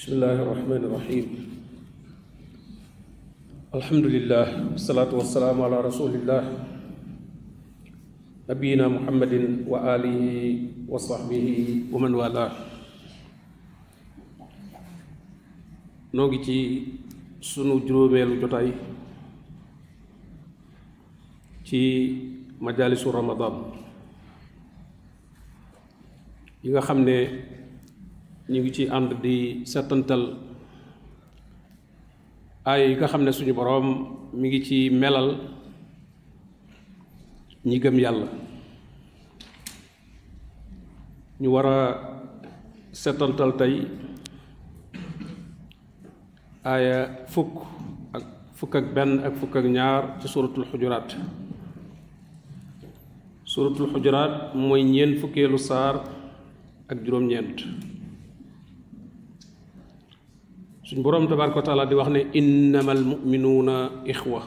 بسم الله الرحمن الرحيم الحمد لله والصلاة والسلام على رسول الله نبينا محمد وآله وصحبه ومن والاه نوغي ci sunu juróomeelu jotaay ci majalisu ramadan yi nga xam ne ñu ngi ci ànd di settantal aaya yi nga xam ne suñu boroom mi ngi ci melal ñi gëm yàlla. Ñu war a settantal tey aaya fukk ak fukk ak benn ak fukk ak ñaar ci suratul xujuraat. Suratul xujuraat mooy ñeent fukkeelu saar ak juróom-ñeent suñ boroom tabaaraka wa taala di wax ne innama almuminuuna ixwa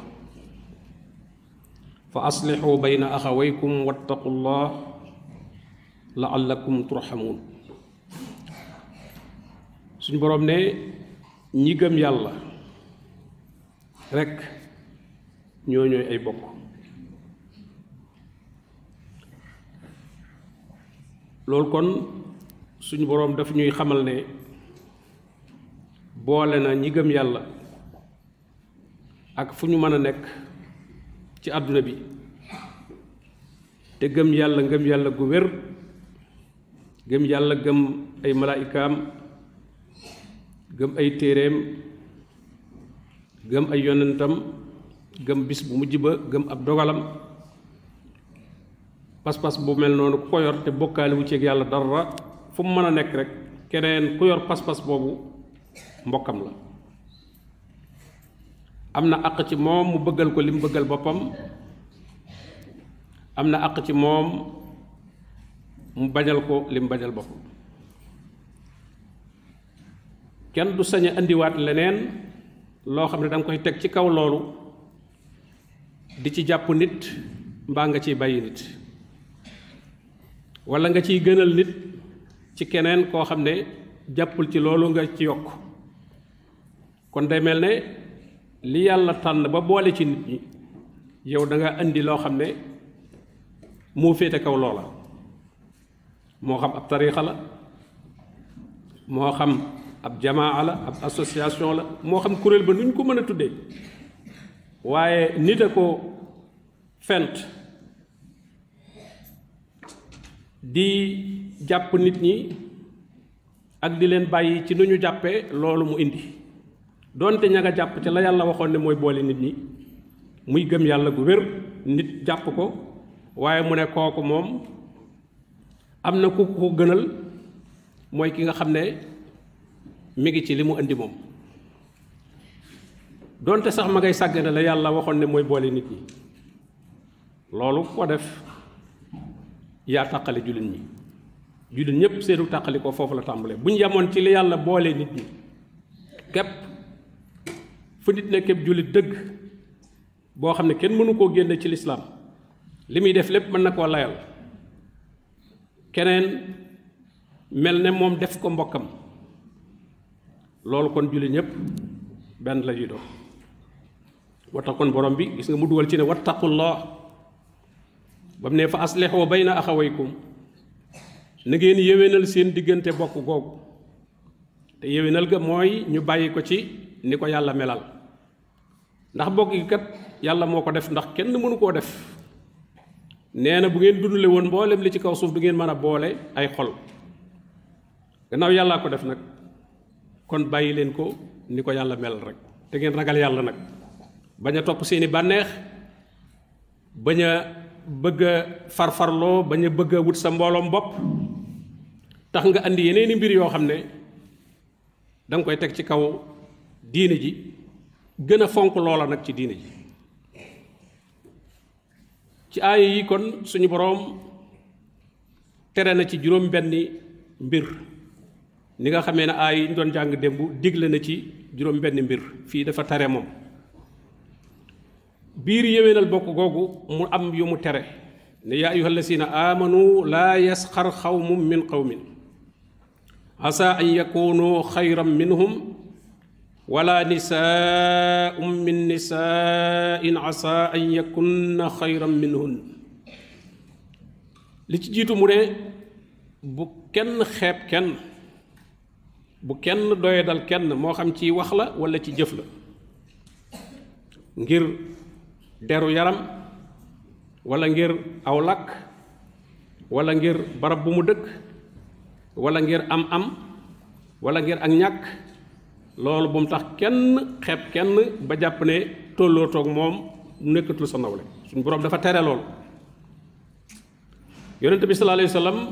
fa aslixu bayna axawaykum wattaqu llah laallakum turxamuun suñ boroom ne ñi gëm yàlla rekk ñoo ñooy ay bokk loolu kon suñu boroom daf ñuy xamal ne boole na ñi gëm yàlla ak fu ñu mën a nekk ci àdduna bi. Te gëm yàlla ngëm yàlla gu wér gëm yàlla gëm ay malaayikaam gëm ay téeréem gëm ay yonentam gëm bis bu mujj ba gëm ab dogalam. Pas-pas bu mel noonu ku ko yor te bokkaale wu ak yàlla dara fu mu mën a nekk rek keneen ku yor pas-pas boobu mbokkam la. Am na àq ci moom mu bëggal ko li mu bëggal boppam. Am na àq ci moom mu bañal ko li mu bañal boppam. Kenn du sañ a indiwaat leneen loo xam ne da nga koy teg ci kaw loolu di ci jàpp nit mbaa nga ciy bàyyi nit. Walla nga ciy gënal nit ci keneen koo xam ne ci loolu nga ci yokk kon day mel ne li yàlla tànn ba boole ci nit ñi yow da nga indi loo xam ne moo kaw loola. Moo xam ab tariixa la moo xam ab jamaa la ab association la moo xam kuréel ba nu ñu ko mën a tuddee. Waaye nit a ko fent di jàpp nit ñi ak di leen bàyyi ci nu ñu jàppee loolu mu indi doonte ña nga jàpp ca la yàlla waxoon ne mooy boole nit ñi muy gëm yàlla gu wér nit jàpp ko waaye mu ne kooku moom am ku ko gënal mooy ki nga xam mi ngi ci li mu indi moom. Doonte sax ma ngay sàggane la yàlla waxoon ne mooy boole nit ñi loolu ko def yaa tàqale jullit ñi. Jullit tàqali ko foofu la tàmbalee. Bu ñu yemoon ci li yàlla boole nit fu nit ne képp jullit dëgg boo xam ne kenn mënu koo génne ci lislaam li muy def lépp mën na koo layal. Keneen mel ne moom def ko mbokkam. Loolu kon jullit ñépp benn la ñuy doon. Tax kon borom bi gis nga mu dugal ci ne wattaqullah ba mu ne fa aslixoo bayna axawaykum na ngeen yéwénal seen diggante bokk googu. Te yéwénal ga mooy ñu bàyyi ko ci ni ko yàlla melal. Ndax bokk gi kat yàlla moo ko def ndax kenn mënu koo def. Nee na bu ngeen dundale woon mboolem li ci kaw suuf du ngeen mën a boole ay xol. Gannaaw yàllaa ko def nag kon bàyyi leen ko ni ko yàlla melal rek. Te ngeen ragal yàlla nag. Bañ a topp seeni bànneex bañ a bëgg a farfarloo bañ a bëgg a wut sa mbooloom bopp tax nga andi yeneeni mbir yoo xam ne da nga koy teg ci kaw diine ji gën a fonk loola nag ci diine ji. ci aaya yi kon suñu boroom tere na ci juróom benni mbir. ni nga xamee ne aaya yi doon jàng démb digle na ci juróom benni mbir. fii dafa tere moom. biir yéwénal bokk googu mu am yu mu tere. ne yaa ayuha allasina amanu laa yasxar xawmum min qawmin. asa an yakunu xayran minhum ولا نساء من نساء عسى أن يكن خيرا منهن. لي جيتو مودي بو كين خيب كين بو كين دوي دال كين مو خم سي واخلا ولا سي جفلا غير ديرو يارام ولا غير اولاك ولا غير برب بومو دك ولا غير ام ام ولا غير اك loolu bu mu tax kenn xeeb kenn ba jàpp ne tollootoog moom nekkatul sa nawle. Suñu boroom dafa tere loolu. Yonent bi sallallahu alayhi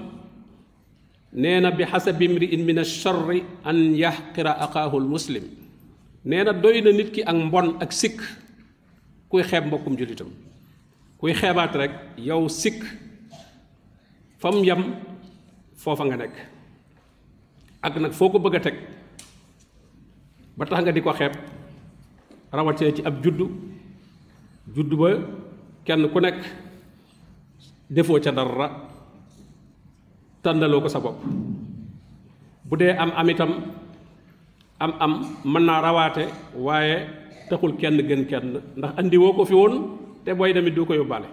nee na bi xasabi imri'in min ash-sharri an yaxqira aqaahu al-muslim. Nee na doy na nit ki ak mbon ak sikk kuy xeeb mbokkum jullitam. Kuy xeebaat rek yow sikk fam yam foofa nga nekk. Ak nag foo ko bëgg a teg ba tax nga di ko xeeb. Ci ab juddu. Juddu ba kenn ku nekk defoo ca dara tàndaloo ko sa bopp. Bu am am itam am am mën naa rawaate waaye taxul kenn gën kenn ndax andi woo ko fi woon te booy demit du ko yóbbaale.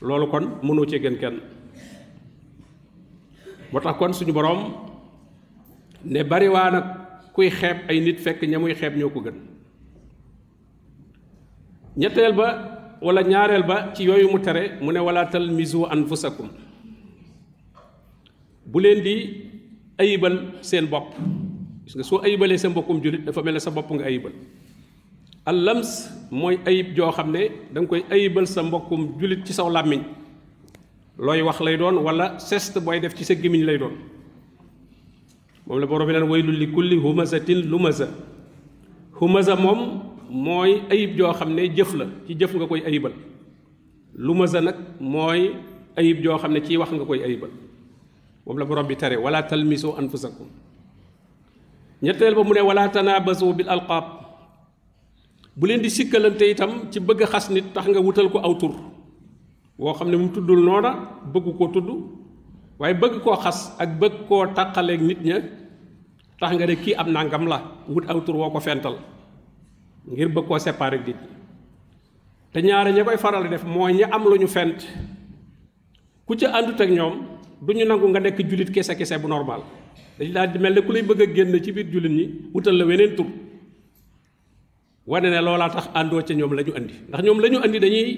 Loolu kon mënoo cee gën kenn. Moo tax kon suñu boroom ne bari waa nag kuy xeeb ay nit fekk ña muy xeeb ñoo ko gën. ñetteel ba wala ñaareel ba ci yooyu mu tere mu ne wala talmizu anfusakum. bu leen di ayibal seen bopp. parce nga soo ayibalee sa mbokkum jullit dafa mel ne sa bopp nga ayibal. allams mooy ayib joo xam ne da nga koy ayibal sa mbokkum jullit ci saw làmmiñ. looy wax lay doon wala sest booy def ci sa gémmiñ lay doon. Moom la borom bi leen waylul li kulli humazatin lumaza humaza moom mooy ayib joo xam ne jëf la ci jëf nga koy ayibal lumaza nag mooy ayib joo xam ne ciy wax nga koy ayibal moom la borom bi tere wala talmisu anfusakum ñetteel ba mu ne wala tanabasu bil alqaab bu leen di sikkalante itam ci bëgg xas nit tax nga wutal ko aw tur woo xam ne mu tuddul noona bëgg koo tudd waaye bëgg koo xas ak bëgg koo tàqaleeg nit ña tax nga ne kii am nangam la wut aw tur ko fental ngir bëgg koo séparer nit ñi. Te ñaare ña koy faral def mooy ña am lu ñu fent. Ku ca àndut ak ñoom du ñu nangu nga nekk jullit kese kese bu normal. Dañ daal di mel ne ku lay bëgg a génn ci biir jullit ñi wutal la weneen tur. Wane ne loolaa tax àndoo ca ñoom la andi. Ndax ñoom la andi dañuy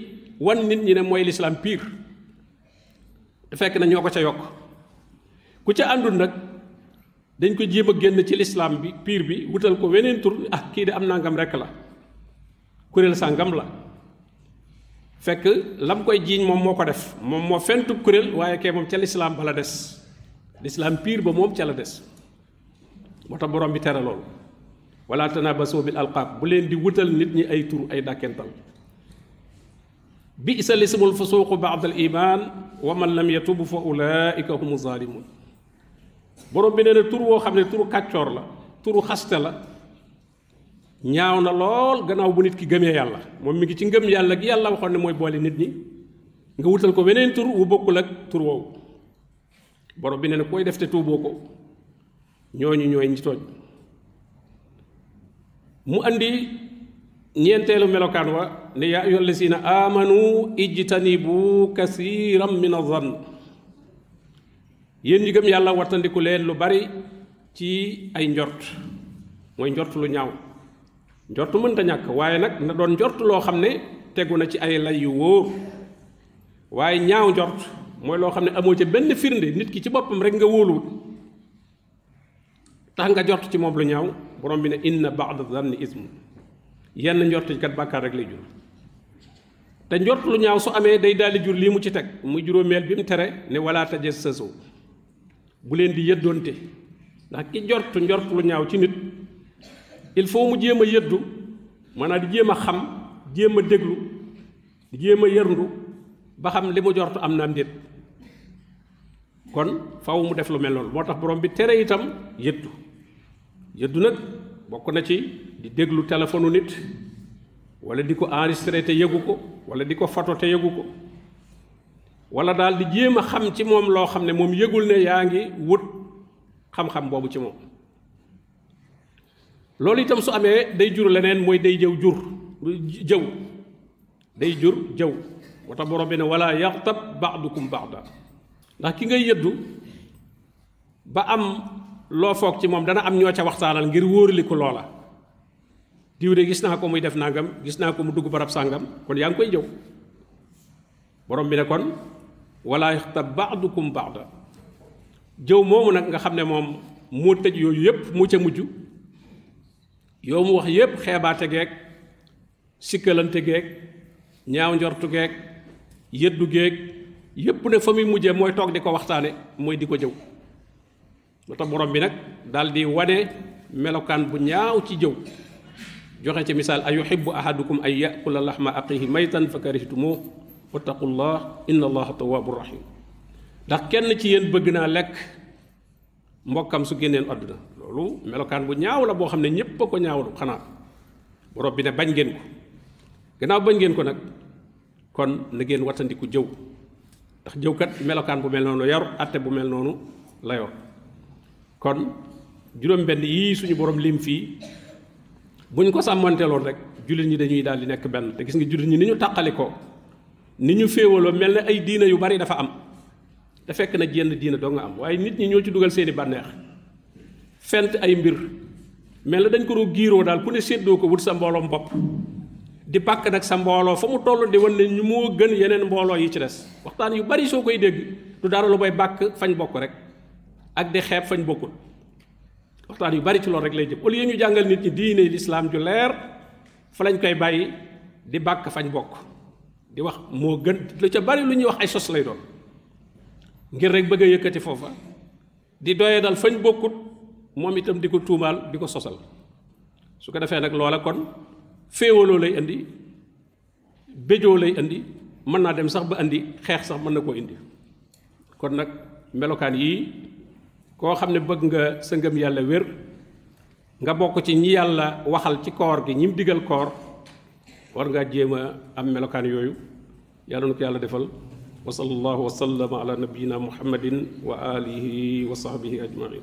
wan nit ñi ne mooy lislaam piir te fekk na ñoo ko ca yokk. Ku ca àndul nag dañ ko jéem a génn ci lislaam bi piir bi wutal ko weneen tur ah kii de am nangam rekk la. Kuréel sàngam la. Fekk lam koy jiiñ moom moo ko def. Moom moo fentu kuréel waaye kee moom ca lislaam ba la des. Lislaam ba moom ca la des. Moo tax borom bi tere loolu. Wala tanabasu bil alqaab bu leen di wutal nit ñi ay tur ay dàkkental lismul fusuuqu baad al iman wa man lam yatub fa ulaika humu zalimun borom bi nee na tur woo xam ne turu kàccoor la turu xaste la ñaaw na lool gannaaw bu nit ki gëmee yàlla moom mi ngi ci ngëm yàlla ñi nga wutal ko weneen tur wu bokkul ak tur woowu borom bi koy def te tuuboo ko ñooñu ñi tooñ mu andi ñeenteelu melokaan wa ne yaa ayyuha allazina amanu ijtanibu kasiran min azann yéen ñi gëm yàlla wattandiku leen lu bari ci ay njort. Mooy njort lu ñaaw. Njort mënta ñàkk waaye nag na doon njort loo xam ne tegu na ci ay lay yu wóor. Waaye ñaaw njort mooy loo xam ne amoo ca benn firnde nit ki ci boppam rek nga wóoluwut. Tax nga jort ci moom lu ñaaw borom bi ne inna ba'da zanni ismu yenn njort kat bàkkaar rek lay jur te njort lu ñaaw su amee day daal jur lii mu ci teg muy juróomeel bi mu tere ne wala tajassasu bu leen di yëddoonte ndax ki njort njort lu ñaaw ci nit il faut mu jéem a yëddu maanaam di jéem a xam jéem a déglu di jéem a yërndu ba xam li mu jortu am na am déet kon faw mu def lu mel noonu moo tax borom bi tere itam yëddu yëddu nag bokk na ci di déglu téléphone nit wala di ko enregistré te yëgu ko wala di ko photo te yëgu ko. Wala daal di jéem a xam ci moom loo xam ne moom yëgul ne yaa ngi wut xam-xam boobu ci moom. Loolu itam su amee day jur leneen mooy day jëw jur jëw day jur jëw. Moo tax borom bi ne wala yaxtab baadukum baada ndax ki ngay yëddu ba am loo foog ci moom dana am ñoo ca waxtaanal ngir wóoraliku loola diw de gis naa ko muy def nangam gis naa ko mu dugg barab sàngam kon yaa ngi koy jëw. Borom bi ne kon wala yaxtab baadukum baada jëw moomu nag nga xam ne moom moo tëj yooyu yépp mu ca mujj. Yow mu wax yépp xeebaate geeg sikkalante geeg ñaaw njortu geeg yëddu geeg yépp ne fa muy mujjee mooy toog di ko waxtaane mooy di borom bi nag daal di wane melokaan bu ñaaw ci jëw joxe ci misaal ay yuhibbu ahadukum ay yakula laxma aqihi maytan fa karihtumuh wattaqullah inna allaha tawwabur rahim ndax kenn ci yéen bëgg naa lekk mbokkam su génneen àdduna. Loolu melokaan bu ñaaw la boo xam ne ñépp ko ñaawlu xanaa. Bi ne bañ ngeen ko. Gannaaw bañ ngeen ko nag kon na ngeen wattandiku jëw. Ndax jëwkat melokaan bu mel noonu yor atte bu mel noonu la yor. Kon juróom-benn yii suñu borom lim fii buñ ko sàmmanteeloon rek jullit ñi dañuy daal di nekk benn. Te gis nga jullit ñi ni ñu tàqali ko ni ñu féewaloo mel ne ay diina yu bari dafa am. Te fekk na jenn diina doo nga am. Waaye nit ñi ñoo ci dugal seeni bànneex. Fent ay mbir. Mel na dañ ko doo giiroo daal ku ne séddoo ko wut sa mbooloom bopp. Di bàkk nag sa mbooloo fa mu toll di wan ñu moo gën yeneen mbooloo yi ci des. Waxtaan yu bari soo koy dégg du dara lu bay bàkk fañ bokk rek ak di xeeb fañ bokkul waxtaan yu bari ci loolu rek lay jëm. Au lieu ñu jàngal nit ñi diine lislaam ju leer fa lañ koy bàyyi di bàkk fañ bokk. Di wax moo gën lu ca bari lu ñuy wax ay sos lay doon. Ngir rek bëgg a yëkkati foofa di doye dal fañ bokkut moom itam di ko tuumaal di ko sosal. Su ko defee nag loola kon féewaloo lay indi béjoo lay indi mën naa dem sax ba indi xeex sax mën na koo indi. Kon nag melokaan yii koo xam ne bëgg nga sa ngëm yàlla wér nga bokk ci ñi yàlla waxal ci koor gi ñi mu digal koor war ngaa jéem a am melokaan yooyu. Yàlla na ko yàlla defal. Wa sallallahu wa sallama ala nabiyina muhammadin wa alihi wa sahbihi ajmain.